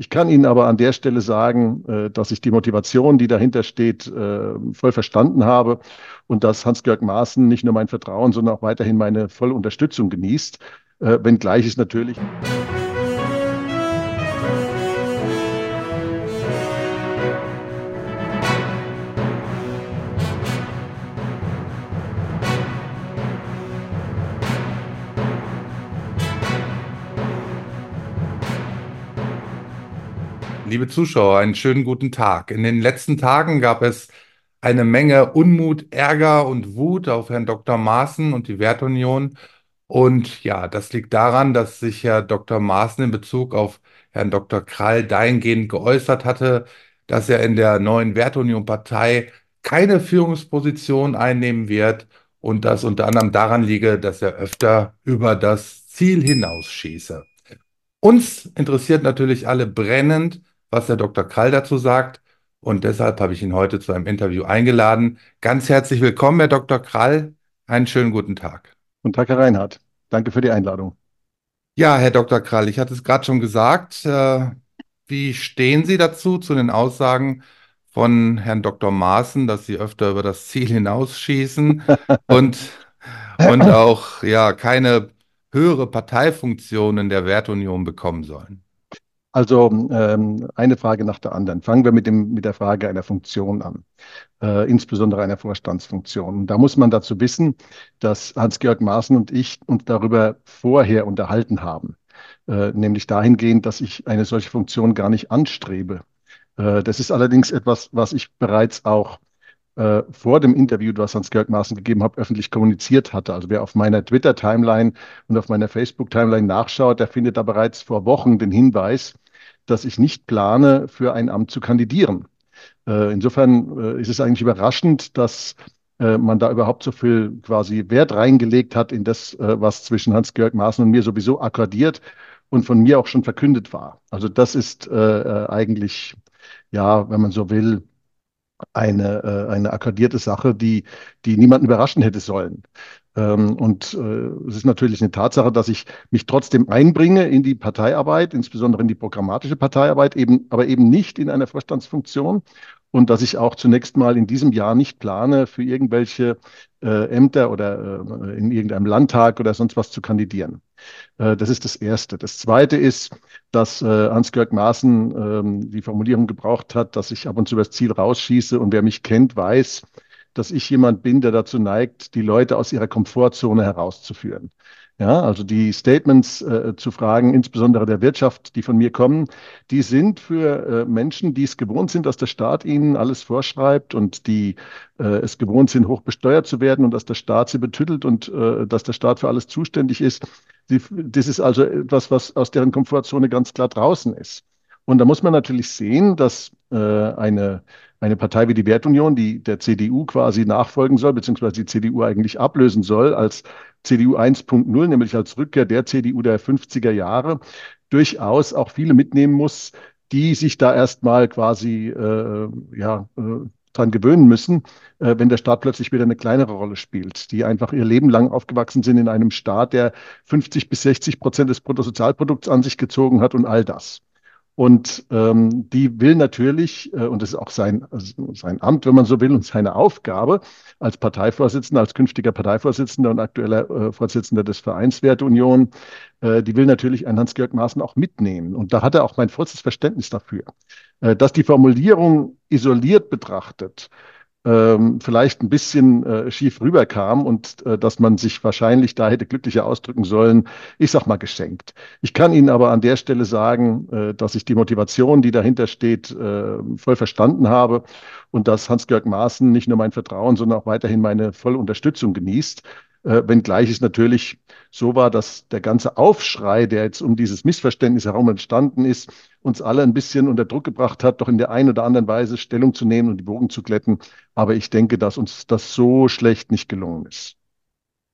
Ich kann Ihnen aber an der Stelle sagen, äh, dass ich die Motivation, die dahinter steht, äh, voll verstanden habe und dass Hans-Georg Maaßen nicht nur mein Vertrauen, sondern auch weiterhin meine volle Unterstützung genießt, äh, wenngleich es natürlich. Liebe Zuschauer, einen schönen guten Tag. In den letzten Tagen gab es eine Menge Unmut, Ärger und Wut auf Herrn Dr. Maaßen und die Wertunion. Und ja, das liegt daran, dass sich Herr Dr. Maaßen in Bezug auf Herrn Dr. Krall dahingehend geäußert hatte, dass er in der neuen Wertunion-Partei keine Führungsposition einnehmen wird und das unter anderem daran liege, dass er öfter über das Ziel hinausschieße. Uns interessiert natürlich alle brennend, was der Dr. Krall dazu sagt. Und deshalb habe ich ihn heute zu einem Interview eingeladen. Ganz herzlich willkommen, Herr Dr. Krall. Einen schönen guten Tag. Guten Tag, Herr Reinhardt. Danke für die Einladung. Ja, Herr Dr. Krall, ich hatte es gerade schon gesagt. Äh, wie stehen Sie dazu, zu den Aussagen von Herrn Dr. Maaßen, dass Sie öfter über das Ziel hinausschießen und, und auch ja, keine höhere Parteifunktion in der Wertunion bekommen sollen? Also ähm, eine Frage nach der anderen. Fangen wir mit, dem, mit der Frage einer Funktion an, äh, insbesondere einer Vorstandsfunktion. da muss man dazu wissen, dass Hans-Georg Maaßen und ich uns darüber vorher unterhalten haben, äh, nämlich dahingehend, dass ich eine solche Funktion gar nicht anstrebe. Äh, das ist allerdings etwas, was ich bereits auch äh, vor dem Interview, das Hans-Georg Maaßen gegeben hat, öffentlich kommuniziert hatte. Also wer auf meiner Twitter-Timeline und auf meiner Facebook-Timeline nachschaut, der findet da bereits vor Wochen den Hinweis, dass ich nicht plane, für ein Amt zu kandidieren. Äh, insofern äh, ist es eigentlich überraschend, dass äh, man da überhaupt so viel quasi Wert reingelegt hat in das, äh, was zwischen Hans-Georg Maaßen und mir sowieso akkordiert und von mir auch schon verkündet war. Also das ist äh, eigentlich, ja, wenn man so will, eine, äh, eine akkordierte Sache, die, die niemanden überraschen hätte sollen. Ähm, und äh, es ist natürlich eine Tatsache, dass ich mich trotzdem einbringe in die Parteiarbeit, insbesondere in die programmatische Parteiarbeit, eben, aber eben nicht in einer Vorstandsfunktion und dass ich auch zunächst mal in diesem Jahr nicht plane, für irgendwelche äh, Ämter oder äh, in irgendeinem Landtag oder sonst was zu kandidieren. Äh, das ist das Erste. Das Zweite ist, dass äh, Hans-Georg Maaßen ähm, die Formulierung gebraucht hat, dass ich ab und zu das Ziel rausschieße und wer mich kennt, weiß, dass ich jemand bin, der dazu neigt, die Leute aus ihrer Komfortzone herauszuführen. Ja, also die Statements äh, zu fragen, insbesondere der Wirtschaft, die von mir kommen, die sind für äh, Menschen, die es gewohnt sind, dass der Staat ihnen alles vorschreibt und die äh, es gewohnt sind, hoch besteuert zu werden und dass der Staat sie betüttelt und äh, dass der Staat für alles zuständig ist. Die, das ist also etwas, was aus deren Komfortzone ganz klar draußen ist. Und da muss man natürlich sehen, dass äh, eine eine Partei wie die Wertunion, die der CDU quasi nachfolgen soll, beziehungsweise die CDU eigentlich ablösen soll als CDU 1.0, nämlich als Rückkehr der CDU der 50er Jahre, durchaus auch viele mitnehmen muss, die sich da erstmal quasi äh, ja, äh, dran gewöhnen müssen, äh, wenn der Staat plötzlich wieder eine kleinere Rolle spielt, die einfach ihr Leben lang aufgewachsen sind in einem Staat, der 50 bis 60 Prozent des Bruttosozialprodukts an sich gezogen hat und all das. Und ähm, die will natürlich, äh, und das ist auch sein, sein Amt, wenn man so will, und seine Aufgabe als Parteivorsitzender, als künftiger Parteivorsitzender und aktueller äh, Vorsitzender des Vereins Werteunion, äh, die will natürlich einen Hans-Georg Maaßen auch mitnehmen. Und da hat er auch mein vollstes Verständnis dafür. Äh, dass die Formulierung isoliert betrachtet, ähm, vielleicht ein bisschen äh, schief rüberkam und äh, dass man sich wahrscheinlich da hätte glücklicher ausdrücken sollen, ich sag mal geschenkt. Ich kann Ihnen aber an der Stelle sagen, äh, dass ich die Motivation, die dahinter steht, äh, voll verstanden habe und dass Hans-Georg Maaßen nicht nur mein Vertrauen, sondern auch weiterhin meine volle Unterstützung genießt. Äh, wenngleich es natürlich so war, dass der ganze Aufschrei, der jetzt um dieses Missverständnis herum entstanden ist, uns alle ein bisschen unter Druck gebracht hat, doch in der einen oder anderen Weise Stellung zu nehmen und die Bogen zu glätten. Aber ich denke, dass uns das so schlecht nicht gelungen ist.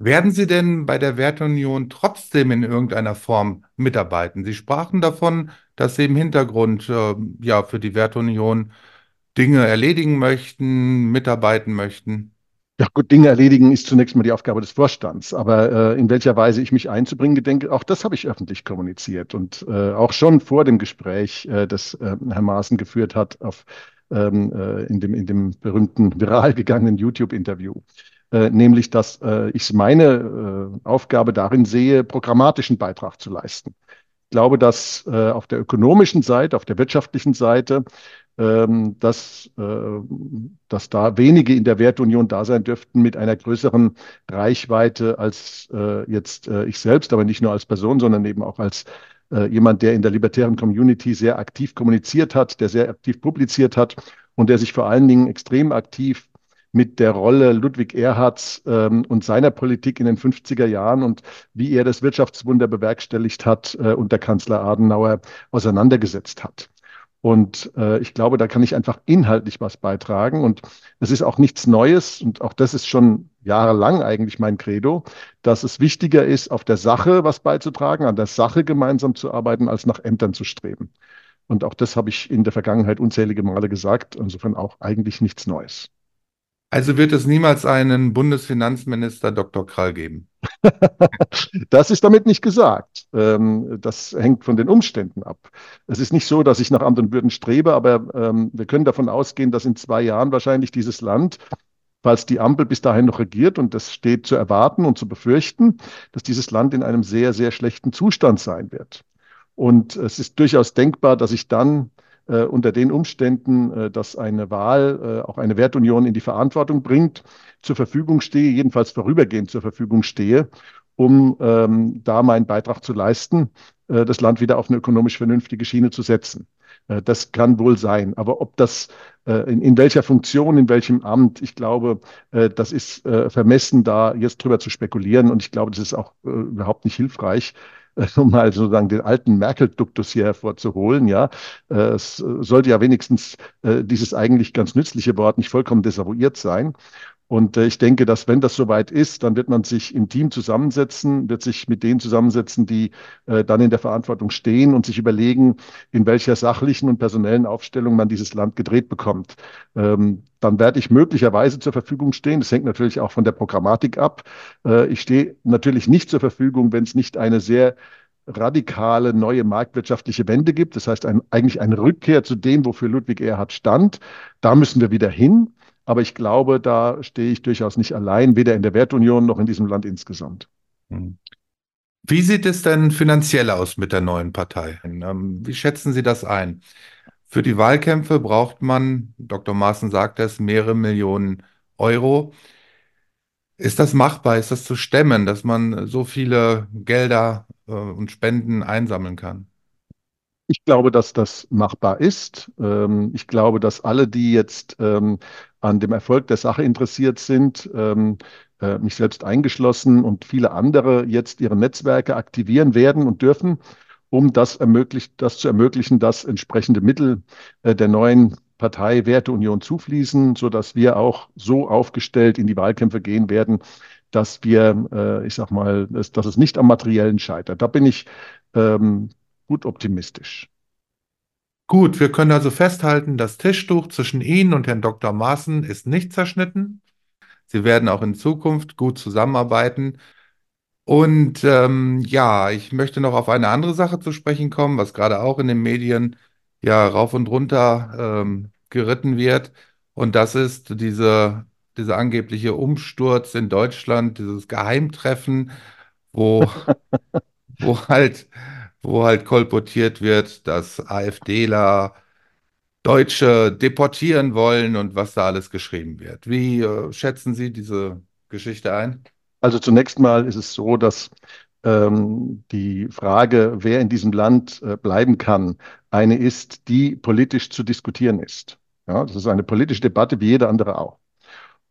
Werden Sie denn bei der Werteunion trotzdem in irgendeiner Form mitarbeiten? Sie sprachen davon, dass Sie im Hintergrund äh, ja für die Werteunion Dinge erledigen möchten, mitarbeiten möchten. Ja, gut, Dinge erledigen ist zunächst mal die Aufgabe des Vorstands. Aber äh, in welcher Weise ich mich einzubringen denke, auch das habe ich öffentlich kommuniziert und äh, auch schon vor dem Gespräch, äh, das äh, Herr Maaßen geführt hat auf, ähm, äh, in, dem, in dem berühmten viral gegangenen YouTube-Interview. Äh, nämlich, dass äh, ich meine äh, Aufgabe darin sehe, programmatischen Beitrag zu leisten. Ich glaube, dass äh, auf der ökonomischen Seite, auf der wirtschaftlichen Seite dass, äh, dass da wenige in der Wertunion da sein dürften mit einer größeren Reichweite als äh, jetzt äh, ich selbst, aber nicht nur als Person, sondern eben auch als jemand, der in der libertären Community sehr aktiv kommuniziert hat, der sehr aktiv publiziert hat und der sich vor allen Dingen extrem aktiv mit der Rolle Ludwig Erhards ähm, und seiner Politik in den 50er Jahren und wie er das Wirtschaftswunder bewerkstelligt hat äh, unter Kanzler Adenauer auseinandergesetzt hat. Und äh, ich glaube, da kann ich einfach inhaltlich was beitragen. Und es ist auch nichts Neues. Und auch das ist schon jahrelang eigentlich mein Credo, dass es wichtiger ist, auf der Sache was beizutragen, an der Sache gemeinsam zu arbeiten, als nach Ämtern zu streben. Und auch das habe ich in der Vergangenheit unzählige Male gesagt. Insofern auch eigentlich nichts Neues. Also wird es niemals einen Bundesfinanzminister Dr. Krall geben? das ist damit nicht gesagt. Ähm, das hängt von den Umständen ab. Es ist nicht so, dass ich nach und Würden strebe, aber ähm, wir können davon ausgehen, dass in zwei Jahren wahrscheinlich dieses Land, falls die Ampel bis dahin noch regiert, und das steht zu erwarten und zu befürchten, dass dieses Land in einem sehr, sehr schlechten Zustand sein wird. Und es ist durchaus denkbar, dass ich dann äh, unter den Umständen, äh, dass eine Wahl äh, auch eine Wertunion in die Verantwortung bringt, zur Verfügung stehe, jedenfalls vorübergehend zur Verfügung stehe, um ähm, da meinen Beitrag zu leisten, äh, das Land wieder auf eine ökonomisch vernünftige Schiene zu setzen. Äh, das kann wohl sein. Aber ob das äh, in, in, welcher Funktion, in welchem Amt, ich glaube, das ist vermessen, da jetzt drüber zu spekulieren. Und ich glaube, das ist auch überhaupt nicht hilfreich um mal sozusagen den alten Merkel-Duktus hier hervorzuholen, ja, äh, es sollte ja wenigstens äh, dieses eigentlich ganz nützliche Wort nicht vollkommen desavouiert sein. Und äh, ich denke, dass wenn das soweit ist, dann wird man sich im Team zusammensetzen, wird sich mit denen zusammensetzen, die äh, dann in der Verantwortung stehen und sich überlegen, in welcher sachlichen und personellen Aufstellung man dieses Land gedreht bekommt. Ähm, dann werde ich möglicherweise zur Verfügung stehen. Das hängt natürlich auch von der Programmatik ab. Äh, ich stehe natürlich nicht zur Verfügung, wenn es nicht eine sehr radikale neue marktwirtschaftliche Wende gibt. Das heißt ein, eigentlich eine Rückkehr zu dem, wofür Ludwig Erhard stand. Da müssen wir wieder hin. Aber ich glaube, da stehe ich durchaus nicht allein, weder in der Wertunion noch in diesem Land insgesamt. Hm. Wie sieht es denn finanziell aus mit der neuen Partei? Ähm, wie schätzen Sie das ein? Für die Wahlkämpfe braucht man, Dr. Maaßen sagt es, mehrere Millionen Euro. Ist das machbar? Ist das zu stemmen, dass man so viele Gelder äh, und Spenden einsammeln kann? Ich glaube, dass das machbar ist. Ähm, ich glaube, dass alle, die jetzt ähm, an dem Erfolg der Sache interessiert sind, ähm, äh, mich selbst eingeschlossen und viele andere jetzt ihre Netzwerke aktivieren werden und dürfen, um das, ermöglicht, das zu ermöglichen, dass entsprechende Mittel äh, der neuen Partei Werteunion zufließen, sodass wir auch so aufgestellt in die Wahlkämpfe gehen werden, dass wir, äh, ich sag mal, dass, dass es nicht am Materiellen scheitert. Da bin ich ähm, gut optimistisch. Gut, wir können also festhalten, das Tischtuch zwischen Ihnen und Herrn Dr. Maaßen ist nicht zerschnitten. Sie werden auch in Zukunft gut zusammenarbeiten. Und ähm, ja, ich möchte noch auf eine andere Sache zu sprechen kommen, was gerade auch in den Medien ja rauf und runter ähm, geritten wird. Und das ist diese, dieser angebliche Umsturz in Deutschland, dieses Geheimtreffen, wo, wo halt wo halt kolportiert wird, dass AfDler Deutsche deportieren wollen und was da alles geschrieben wird. Wie äh, schätzen Sie diese Geschichte ein? Also zunächst mal ist es so, dass ähm, die Frage, wer in diesem Land äh, bleiben kann, eine ist, die politisch zu diskutieren ist. Ja, das ist eine politische Debatte wie jede andere auch.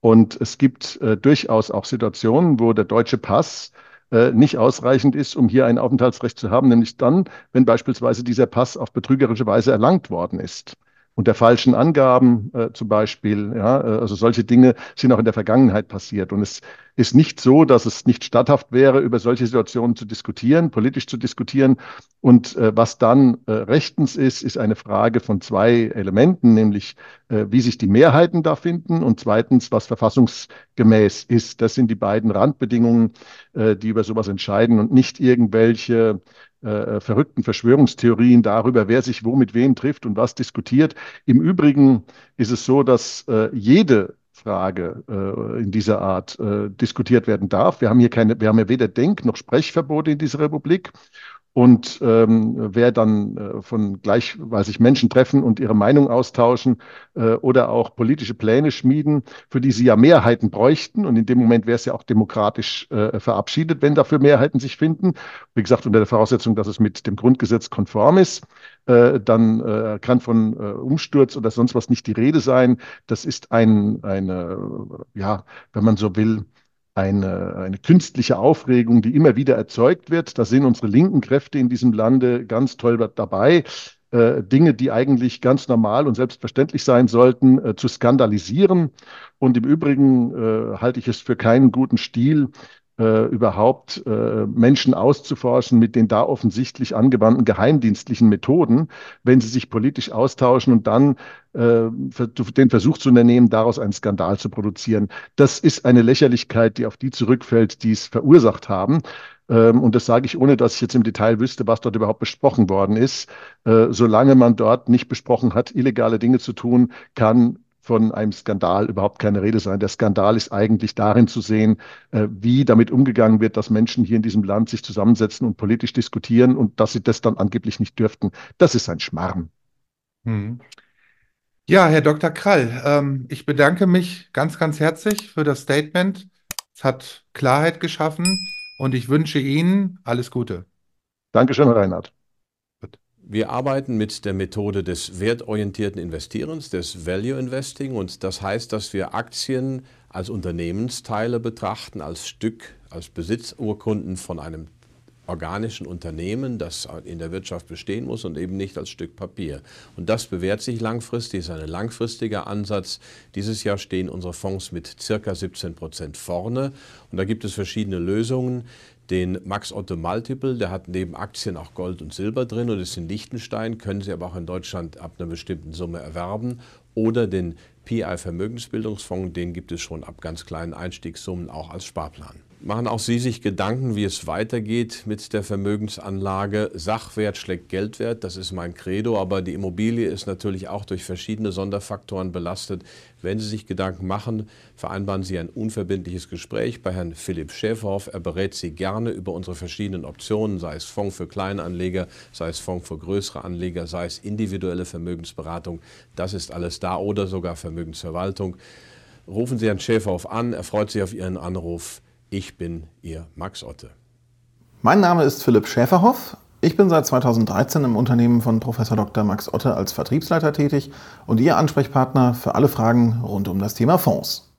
Und es gibt äh, durchaus auch Situationen, wo der deutsche Pass äh, nicht ausreichend ist, um hier ein Aufenthaltsrecht zu haben, nämlich dann, wenn beispielsweise dieser Pass auf betrügerische Weise erlangt worden ist. unter falschen Angaben äh, zum Beispiel. Ja, äh, also solche Dinge sind auch in der Vergangenheit passiert. Und es ist nicht so, dass es nicht statthaft wäre, über solche Situationen zu diskutieren, politisch zu diskutieren. Und äh, was dann äh, rechtens ist, ist eine Frage von zwei Elementen, nämlich äh, wie sich die Mehrheiten da finden und zweitens, was verfassungsgemäß ist. Das sind die beiden Randbedingungen, äh, die über sowas entscheiden und nicht irgendwelche äh, verrückten Verschwörungstheorien darüber, wer sich wo mit wem trifft und was diskutiert. Im Übrigen ist es so, dass äh, jede Frage äh, in dieser Art äh, diskutiert werden darf. Wir haben hier keine, wir haben ja weder Denk- noch Sprechverbote in dieser Republik. Und ähm, wer dann äh, von gleich, weil sich Menschen treffen und ihre Meinung austauschen äh, oder auch politische Pläne schmieden, für die sie ja Mehrheiten bräuchten. Und in dem Moment wäre es ja auch demokratisch äh, verabschiedet, wenn dafür Mehrheiten sich finden. Wie gesagt, unter der Voraussetzung, dass es mit dem Grundgesetz konform ist. Äh, dann äh, kann von äh, Umsturz oder sonst was nicht die Rede sein. Das ist ein, eine, ja, wenn man so will, eine, eine künstliche Aufregung, die immer wieder erzeugt wird. Da sind unsere linken Kräfte in diesem Lande ganz toll dabei. Äh, Dinge, die eigentlich ganz normal und selbstverständlich sein sollten, äh, zu skandalisieren. Und im Übrigen äh, halte ich es für keinen guten Stil, äh, überhaupt äh, Menschen auszuforschen mit den da offensichtlich angewandten geheimdienstlichen Methoden, wenn sie sich politisch austauschen und dann äh, den Versuch zu unternehmen, daraus einen Skandal zu produzieren. Das ist eine Lächerlichkeit, die auf die zurückfällt, die es verursacht haben. Ähm, und das sage ich, ohne dass ich jetzt im Detail wüsste, was dort überhaupt besprochen worden ist. Äh, solange man dort nicht besprochen hat, illegale Dinge zu tun, kann von einem Skandal überhaupt keine Rede sein. Der Skandal ist eigentlich darin zu sehen, äh, wie damit umgegangen wird, dass Menschen hier in diesem Land sich zusammensetzen und politisch diskutieren und dass sie das dann angeblich nicht dürften. Das ist ein Schmarrn. Hm. Ja, Herr Dr. Krall, ähm, ich bedanke mich ganz, ganz herzlich für das Statement. Es hat Klarheit geschaffen und ich wünsche Ihnen alles Gute. Dankeschön, Herr Reinhardt. Wir arbeiten mit der Methode des wertorientierten Investierens, des Value Investing. Und das heißt, dass wir Aktien als Unternehmensteile betrachten, als Stück, als Besitzurkunden von einem organischen Unternehmen, das in der Wirtschaft bestehen muss und eben nicht als Stück Papier. Und das bewährt sich langfristig, ist ein langfristiger Ansatz. Dieses Jahr stehen unsere Fonds mit circa 17 Prozent vorne. Und da gibt es verschiedene Lösungen den Max Otto Multiple, der hat neben Aktien auch Gold und Silber drin und ist in Liechtenstein, können Sie aber auch in Deutschland ab einer bestimmten Summe erwerben. Oder den PI Vermögensbildungsfonds, den gibt es schon ab ganz kleinen Einstiegssummen auch als Sparplan. Machen auch Sie sich Gedanken, wie es weitergeht mit der Vermögensanlage? Sachwert schlägt Geldwert, das ist mein Credo, aber die Immobilie ist natürlich auch durch verschiedene Sonderfaktoren belastet. Wenn Sie sich Gedanken machen, vereinbaren Sie ein unverbindliches Gespräch bei Herrn Philipp Schäferhoff. Er berät Sie gerne über unsere verschiedenen Optionen, sei es Fonds für Kleinanleger, sei es Fonds für größere Anleger, sei es individuelle Vermögensberatung. Das ist alles da oder sogar Vermögensverwaltung. Rufen Sie Herrn Schäferhoff an, er freut sich auf Ihren Anruf. Ich bin Ihr Max Otte. Mein Name ist Philipp Schäferhoff. Ich bin seit 2013 im Unternehmen von Prof. Dr. Max Otte als Vertriebsleiter tätig und Ihr Ansprechpartner für alle Fragen rund um das Thema Fonds.